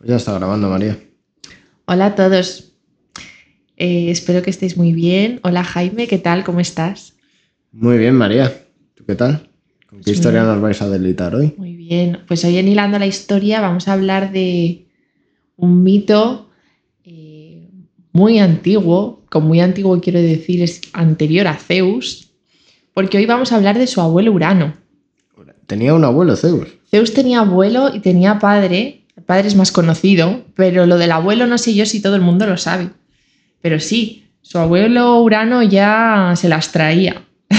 Pues ya está grabando, María. Hola a todos. Eh, espero que estéis muy bien. Hola Jaime, ¿qué tal? ¿Cómo estás? Muy bien, María. ¿Tú qué tal? ¿Con qué Pues historia nos vais a delitar hoy? Muy bien. Pues hoy en Hilando la Historia vamos a hablar de un mito eh, muy antiguo. Con muy antiguo quiero decir es anterior a Zeus, porque hoy vamos a hablar de su abuelo Urano. Tenía un abuelo, Zeus. Zeus tenía abuelo y tenía padre. El padre es más conocido, pero lo del abuelo no sé yo si todo el mundo lo sabe. Pero sí, su abuelo Urano ya se las traía.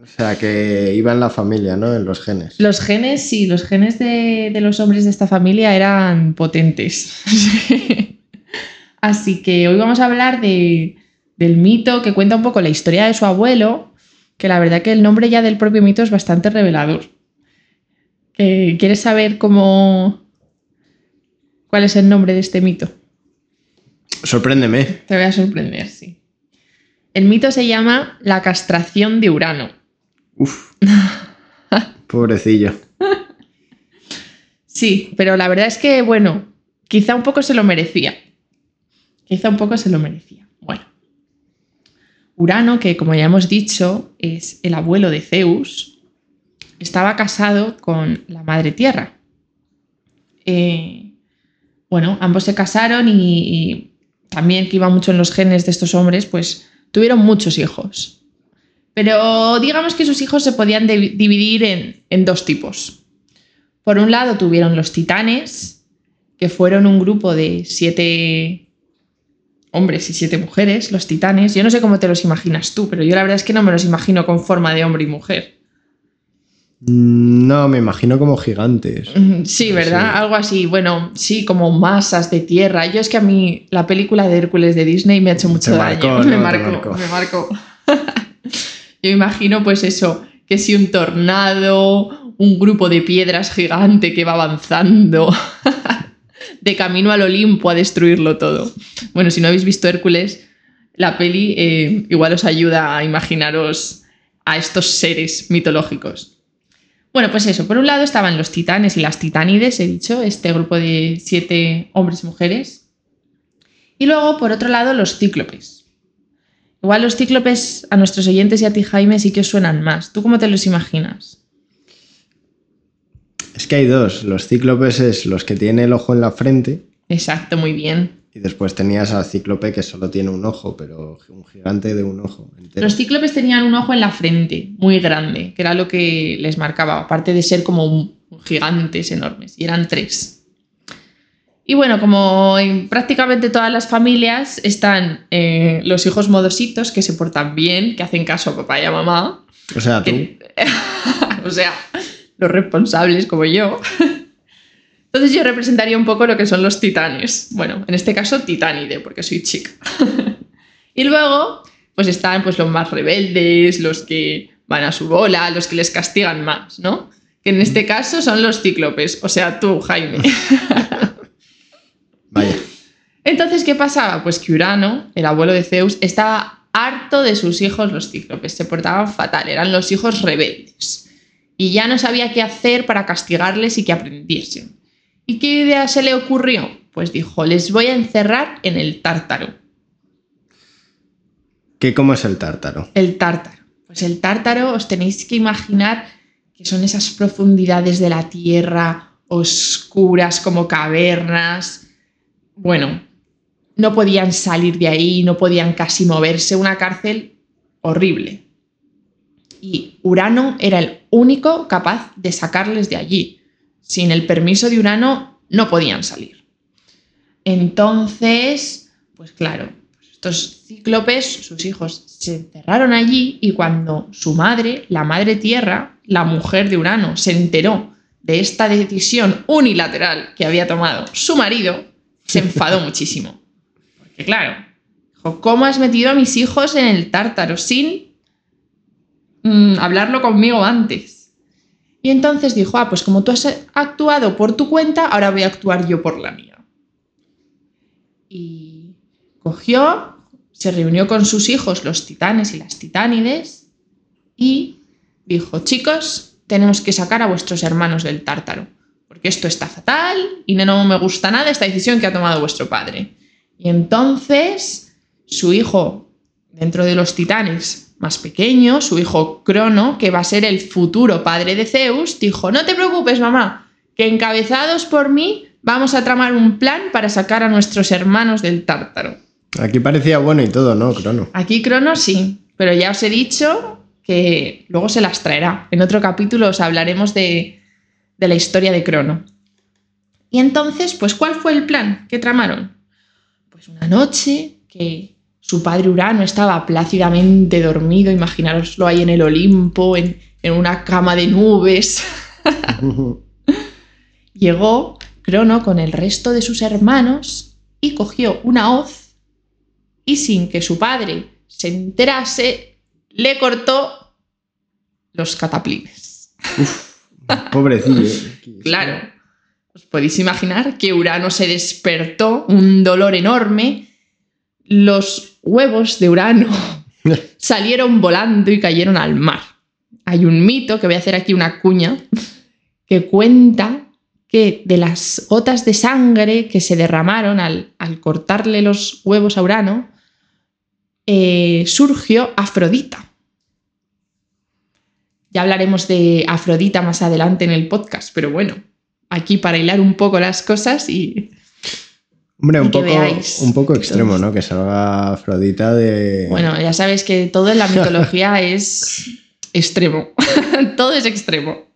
O sea, que iba en la familia, ¿no? En los genes. Los genes, sí, los genes de, de los hombres de esta familia eran potentes. Así que hoy vamos a hablar de, del mito que cuenta un poco la historia de su abuelo, que la verdad que el nombre ya del propio mito es bastante revelador. Eh, ¿Quieres saber cómo... cuál es el nombre de este mito? Sorpréndeme. Te voy a sorprender, sí. El mito se llama La castración de Urano. Uf. Pobrecillo. Sí, pero la verdad es que, bueno, quizá un poco se lo merecía. Quizá un poco se lo merecía. Bueno. Urano, que como ya hemos dicho, es el abuelo de Zeus, estaba casado con la madre tierra. Eh, bueno, ambos se casaron y, también que iba mucho en los genes de estos hombres, pues tuvieron muchos hijos. Pero digamos que sus hijos se podían dividir en, en dos tipos. Por un lado tuvieron los titanes, que fueron un grupo de siete hombres y siete mujeres, los titanes. Yo no sé cómo te los imaginas tú, pero yo la verdad es que no me los imagino con forma de hombre y mujer. Mm, No, me imagino como gigantes. Sí, ¿verdad? Sí. Algo así. Bueno, sí, como masas de tierra. Yo es que a mí la película de Hércules de Disney me ha hecho mucho daño. me marcó, marcó. me marcó. Yo imagino, pues eso, que si un tornado, un grupo de piedras gigante que va avanzando de camino al Olimpo a destruirlo todo. Bueno, si no habéis visto Hércules, la peli eh, igual os ayuda a imaginaros a estos seres mitológicos. Bueno, pues eso, por un lado estaban los titanes y las titánides, he dicho, este grupo de siete hombres y mujeres. Y luego, por otro lado, los cíclopes. Igual los cíclopes a nuestros oyentes y a ti, Jaime, sí que os suenan más. ¿Tú cómo te los imaginas? Es que hay dos. Los cíclopes es los que tienen el ojo en la frente. Exacto, muy bien. Y después tenías al cíclope que solo tiene un ojo, pero un gigante de un ojo entero. Los cíclopes tenían un ojo en la frente, muy grande, que era lo que les marcaba, aparte de ser como gigantes enormes, y eran tres. Y bueno, como en prácticamente todas las familias están eh, los hijos modositos que se portan bien, que hacen caso a papá y a mamá, O sea, tú. que- o sea, los responsables como yo. Entonces yo representaría un poco lo que son los titanes. Bueno, en este caso titánide, porque soy chica. y luego, pues están pues los más rebeldes, los que van a su bola, los que les castigan más, ¿no? Que en este caso son los cíclopes, o sea, tú, Jaime. Vaya. Entonces, ¿qué pasaba? Pues que Urano, el abuelo de Zeus, estaba harto de sus hijos los cíclopes, se portaban fatal, eran los hijos rebeldes. Y ya no sabía qué hacer para castigarles y que aprendiesen. ¿Y qué idea se le ocurrió? Pues dijo, les voy a encerrar en el tártaro. ¿Qué, ¿Cómo es el tártaro? El tártaro. Pues el tártaro os tenéis que imaginar que son esas profundidades de la tierra oscuras como cavernas. Bueno, no podían salir de ahí, no podían casi moverse, una cárcel horrible. Y Urano era el único capaz de sacarles de allí. Sin el permiso de Urano no podían salir. Entonces, pues claro, estos cíclopes, sus hijos, se encerraron allí y cuando su madre, la madre tierra, la mujer de Urano, se enteró de esta decisión unilateral que había tomado su marido, se enfadó muchísimo. Porque claro, dijo, ¿cómo has metido a mis hijos en el tártaro sin mm, hablarlo conmigo antes? Y entonces dijo, ah, pues como tú has actuado por tu cuenta, ahora voy a actuar yo por la mía. Y cogió, se reunió con sus hijos, los titanes y las titánides, y dijo, chicos, tenemos que sacar a vuestros hermanos del tártaro, porque esto está fatal y no me gusta nada esta decisión que ha tomado vuestro padre. Y entonces su hijo, dentro de los titanes más pequeño, su hijo Crono, que va a ser el futuro padre de Zeus, dijo, no te preocupes, mamá, que encabezados por mí vamos a tramar un plan para sacar a nuestros hermanos del tártaro. Aquí parecía bueno y todo, ¿no, Crono? Aquí Crono sí, pero ya os he dicho que luego se las traerá. En otro capítulo os hablaremos de, de la historia de Crono. Y entonces, pues, ¿cuál fue el plan que tramaron? Pues una noche que su padre Urano estaba plácidamente dormido, imaginaroslo ahí en el Olimpo, en, en una cama de nubes. Llegó Crono con el resto de sus hermanos y cogió una hoz y sin que su padre se enterase, le cortó los cataplines. Pobrecillo. Claro. Os podéis imaginar que Urano se despertó, un dolor enorme, los huevos de Urano salieron volando y cayeron al mar. Hay un mito, que voy a hacer aquí una cuña, que cuenta que de las gotas de sangre que se derramaron al, al cortarle los huevos a Urano, eh, surgió Afrodita. Ya hablaremos de Afrodita más adelante en el podcast, pero bueno, aquí para hilar un poco las cosas y... Hombre, un poco, veáis. un poco extremo, ¿no? Que salga Afrodita de... Bueno, ya sabéis que todo en la mitología es extremo. todo es extremo.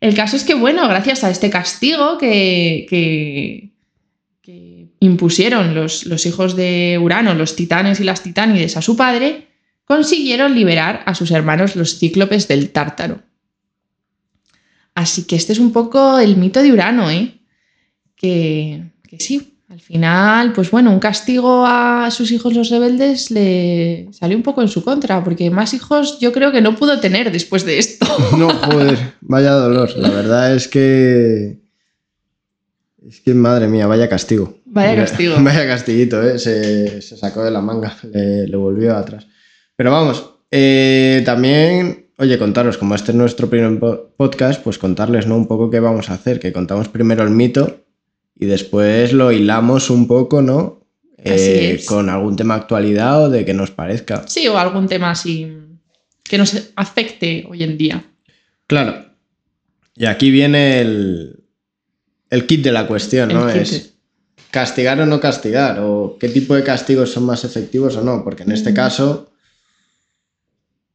El caso es que, bueno, gracias a este castigo que, que- que impusieron los, los hijos de Urano, los titanes y las titánides a su padre, consiguieron liberar a sus hermanos los cíclopes del Tártaro. Así que este es un poco el mito de Urano, ¿eh? Que, que sí, al final, pues bueno, un castigo a sus hijos los rebeldes le salió un poco en su contra, porque más hijos yo creo que no pudo tener después de esto. No, joder, vaya dolor. La verdad es que... Es que, madre mía, vaya castigo. Vaya castigo. Vaya castiguito, ¿eh? Se, se sacó de la manga, le, le volvió atrás. Pero vamos, eh, también, oye, contaros, como este es nuestro primer po- podcast, pues contarles, ¿no? Un poco qué vamos a hacer, que contamos primero el mito y después lo hilamos un poco, ¿no? Eh. Con algún tema de actualidad o de que nos parezca. Sí, o algún tema así que nos afecte hoy en día. Claro. Y aquí viene el, el kit de la cuestión, ¿no? Kit. Es castigar o no castigar, o qué tipo de castigos son más efectivos o no, porque en este Mm. caso,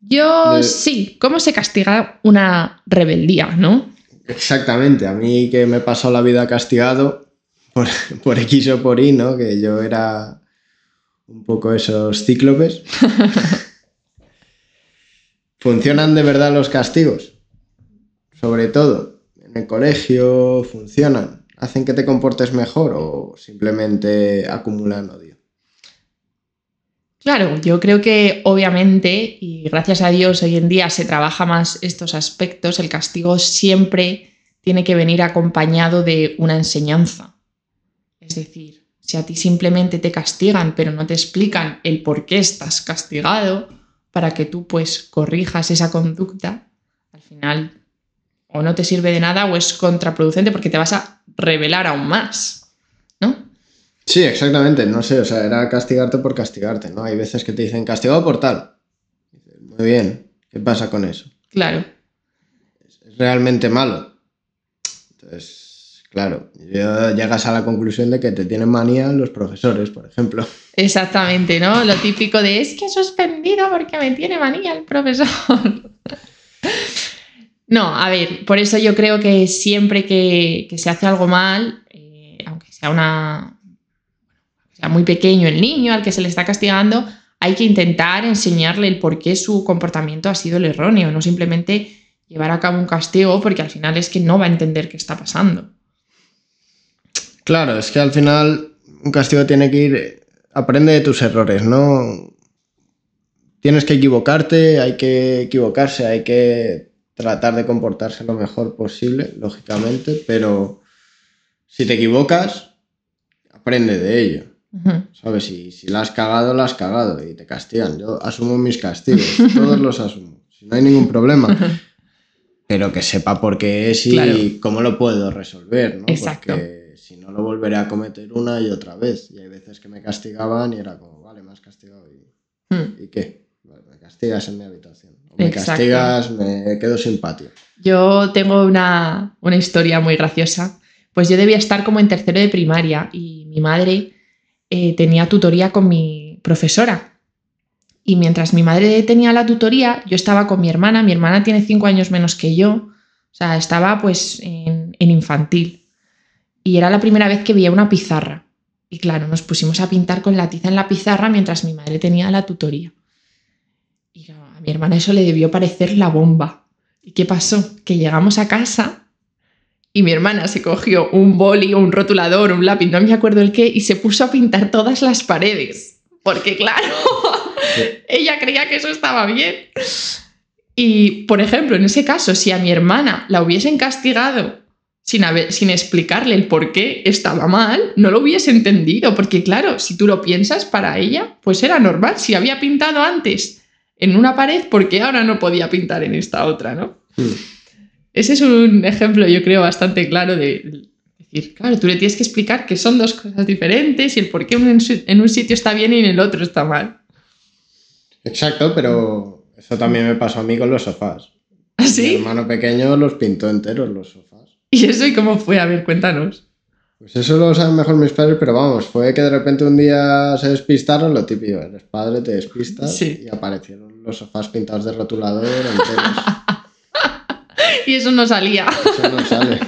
Yo De- sí, ¿cómo se castiga una rebeldía, no? exactamente, a mí que me he pasado la vida castigado por, por X o por Y, ¿no? Que yo era un poco esos cíclopes. ¿Funcionan de verdad los castigos? Sobre todo, en el colegio, ¿funcionan? ¿Hacen que te comportes mejor o simplemente acumulan odio? Claro, yo creo que obviamente, y gracias a Dios hoy en día se trabaja más estos aspectos, el castigo siempre tiene que venir acompañado de una enseñanza. Es decir, si a ti simplemente te castigan pero no te explican el por qué estás castigado para que tú pues corrijas esa conducta, al final o no te sirve de nada o es contraproducente porque te vas a revelar aún más, ¿no? Sí, exactamente, no sé, o sea, era castigarte por castigarte, ¿no? Hay veces que te dicen castigado por tal. Muy bien, ¿qué pasa con eso? Claro. ¿Es realmente malo? Entonces, claro, llegas a la conclusión de que te tienen manía los profesores, por ejemplo. Exactamente, ¿no? Lo típico de es que he suspendido porque me tiene manía el profesor. No, a ver, por eso yo creo que siempre que, que se hace algo mal, eh, aunque sea una sea muy pequeño el niño al que se le está castigando, hay que intentar enseñarle el por qué su comportamiento ha sido el erróneo, no simplemente llevar a cabo un castigo porque al final es que no va a entender qué está pasando. Claro, es que al final un castigo tiene que ir, aprende de tus errores, ¿no? Tienes que equivocarte, hay que equivocarse, hay que tratar de comportarse lo mejor posible, lógicamente, pero si te equivocas, aprende de ello. ¿Sabes? Si, si la has cagado, la has cagado y te castigan. Yo asumo mis castigos, todos los asumo. Si no hay ningún problema. pero que sepa por qué es y Claro. cómo lo puedo resolver, ¿no? Exacto. Porque si no lo volveré a cometer una y otra vez. Y hay veces que me castigaban y era como, vale, me has castigado y, Hmm. ¿y qué? Me castigas en mi habitación. O me Exacto. castigas, me quedo sin patio. Yo tengo una, una historia muy graciosa. Pues yo debía estar como en tercero de primaria y mi madre eh, tenía tutoría con mi profesora. Y mientras mi madre tenía la tutoría, yo estaba con mi hermana. Mi hermana tiene cinco años menos que yo. O sea, estaba pues en, en infantil. Y era la primera vez que veía una pizarra. Y claro, nos pusimos a pintar con la tiza en la pizarra mientras mi madre tenía la tutoría. Y claro, a mi hermana eso le debió parecer la bomba. ¿Y qué pasó? Que llegamos a casa y mi hermana se cogió un boli o un rotulador, un lápiz, no me acuerdo el qué, y se puso a pintar todas las paredes. Porque claro, ella creía que eso estaba bien. Y, por ejemplo, en ese caso, si a mi hermana la hubiesen castigado sin, haber- sin explicarle el por qué estaba mal, no lo hubiese entendido. Porque claro, si tú lo piensas, para ella, pues era normal. Si había pintado antes en una pared, ¿por qué ahora no podía pintar en esta otra, no? Hmm. Ese es un ejemplo, yo creo, bastante claro de decir, claro, tú le tienes que explicar que son dos cosas diferentes y el por qué en, un sitio está bien y en el otro está mal. Exacto, pero eso también me pasó a mí con los sofás. Mi ¿Así? hermano pequeño los pintó enteros los sofás. ¿Y eso y cómo fue? A ver, cuéntanos. Pues eso lo saben mejor mis padres, pero vamos, fue que de repente un día se despistaron, lo típico, eres padre, te despistas Sí. y aparecieron los sofás pintados de rotulador enteros. Y eso no salía. Eso no sale,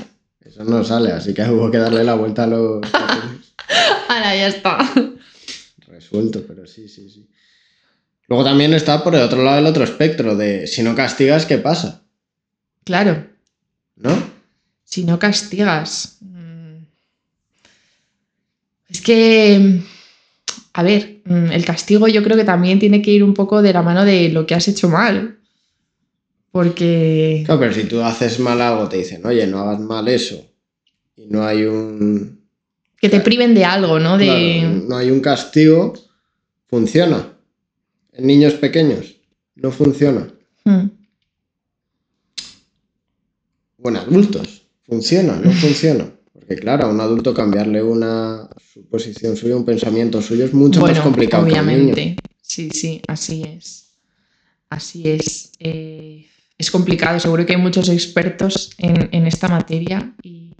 eso no sale, así que hubo que darle la vuelta a los. Ahora ya está. Resuelto, pero sí, sí, sí. Luego también está por el otro lado el otro espectro de si no castigas, ¿qué pasa? Claro, ¿No? Si no castigas. mm, Es que, a ver, mm, el castigo yo creo que también tiene que ir un poco de la mano de lo que has hecho mal. Porque... Claro, pero si tú haces mal algo, te dicen, oye, no hagas mal eso. Y no hay un. Que te priven de algo, ¿no? De... claro, no hay un castigo, funciona. En niños pequeños, no funciona. Mm. O en adultos, funciona, no funciona. Porque claro, a un adulto cambiarle una suposición suya, un pensamiento suyo es mucho más complicado que a un niño. obviamente. Sí, sí, así es. Así es. Eh, es complicado, seguro que hay muchos expertos en, en esta materia y,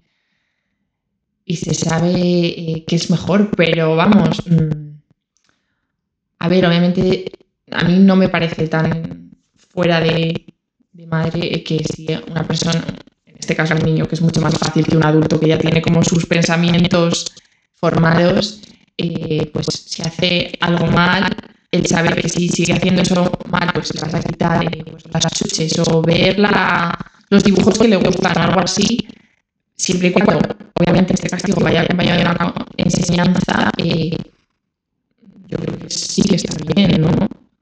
y se sabe eh, que es mejor, pero vamos, mm, a ver, obviamente a mí no me parece tan fuera de, de madre que si una persona, este caso un niño, que es mucho más fácil que un adulto que ya tiene como sus pensamientos formados, eh, pues si hace algo mal, él sabe que si sigue haciendo eso mal, pues le vas a quitar eh, pues, las chuches o ver la- los dibujos que le gustan o algo así, siempre y cuando, obviamente, este castigo vaya acompañado de una enseñanza, eh, yo creo que sí que está bien, ¿no?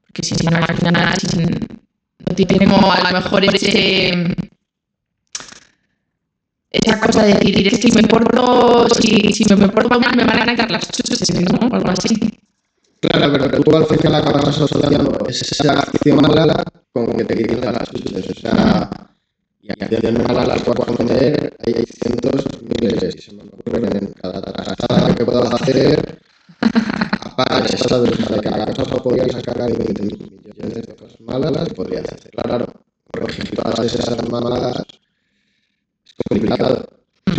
Porque si no, al final, si no tiene como a lo mejor ese esa cosa de decir, es que si me porto, si, si me porto mal me van a quitar las chuches, ¿no? O algo así. Claro, pero tú al final acabas asociando esa acción mala con que te quiten las chuches. O sea, y acciones malas las puedo cometer, hay cientos, miles, y se me ocurren en cada trasada que puedo hacer. Aparte, ¿sabes? Sea, de cada cosa podría sacar 20 millones de cosas malas y podría hacer. Claro, corregir todas esas malas complicado.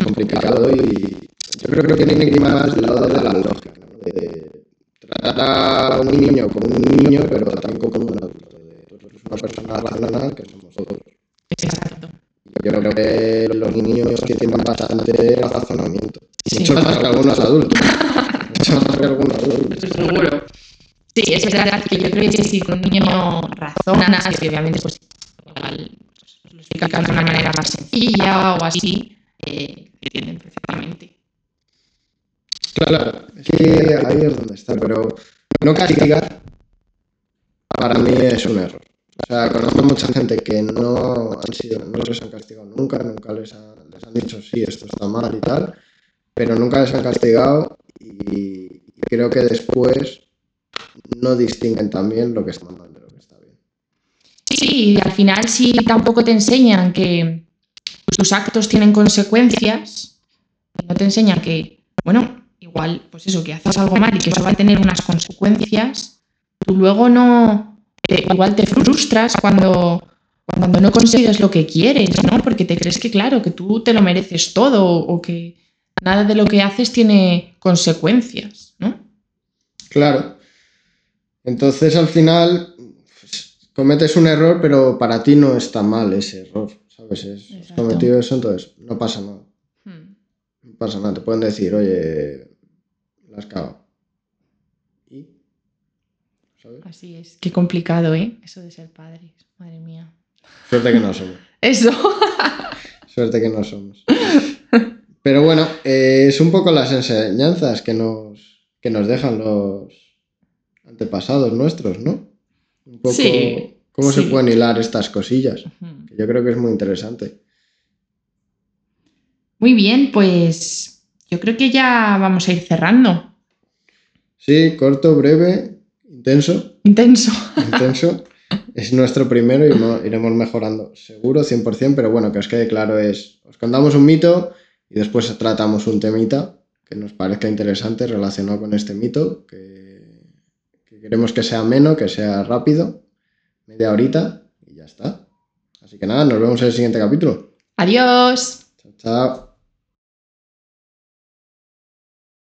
Complicado y yo creo que tiene que ir más del lado de la lógica, ¿no? De, tratar a un niño como un niño, pero también como un adulto. De, una persona racional que somos todos. Exacto. Yo creo que los niños que tienen bastante razonamiento. Sí. Mucho más que algunos adultos. Mucho más que algunos adultos. Seguro. Sí, es verdad que yo creo que si un niño razona, y obviamente pues de una manera más sencilla o así, eh, entienden perfectamente. Claro, es que ahí es donde está, pero no castigar para mí es un error. O sea, conozco mucha gente que no han sido, no les han castigado nunca, nunca les, ha- les han dicho sí, esto está mal y tal, pero nunca les han castigado y, creo que después no distinguen también lo que está mal de lo que está bien. Sí, al final si tampoco te enseñan que tus actos tienen consecuencias, no te enseñan que, bueno, igual, pues eso, que haces algo mal y que eso va a tener unas consecuencias, tú luego no, igual te frustras cuando, cuando no consigues lo que quieres, ¿no? Porque te crees que, claro, que tú te lo mereces todo o que nada de lo que haces tiene consecuencias, ¿no? Claro. Entonces al final cometes un error, pero para ti no está mal ese error, ¿sabes? Es, has cometido eso, entonces no pasa nada. Hmm. No pasa nada. Te pueden decir, oye, la has cagado. ¿Y? ¿Sabes? Así es. Qué complicado, ¿eh? Eso de ser padres. Madre mía. Suerte que no somos. Eso. Suerte que no somos. Pero bueno, eh, es un poco las enseñanzas que nos, que nos dejan los antepasados nuestros, ¿no? Un poco Sí, cómo se pueden hilar estas cosillas, que yo creo que es muy interesante. Muy bien, pues yo creo que ya vamos a ir cerrando. Sí, corto, breve, intenso, Intenso. intenso. es nuestro primero y mo- iremos mejorando, seguro, 100%, pero bueno, que os quede claro es, os contamos un mito y después tratamos un temita que nos parezca interesante relacionado con este mito, que, que queremos que sea ameno, que sea rápido, media horita y ya está. Así que nada, nos vemos en el siguiente capítulo. Adiós. Chao, chao.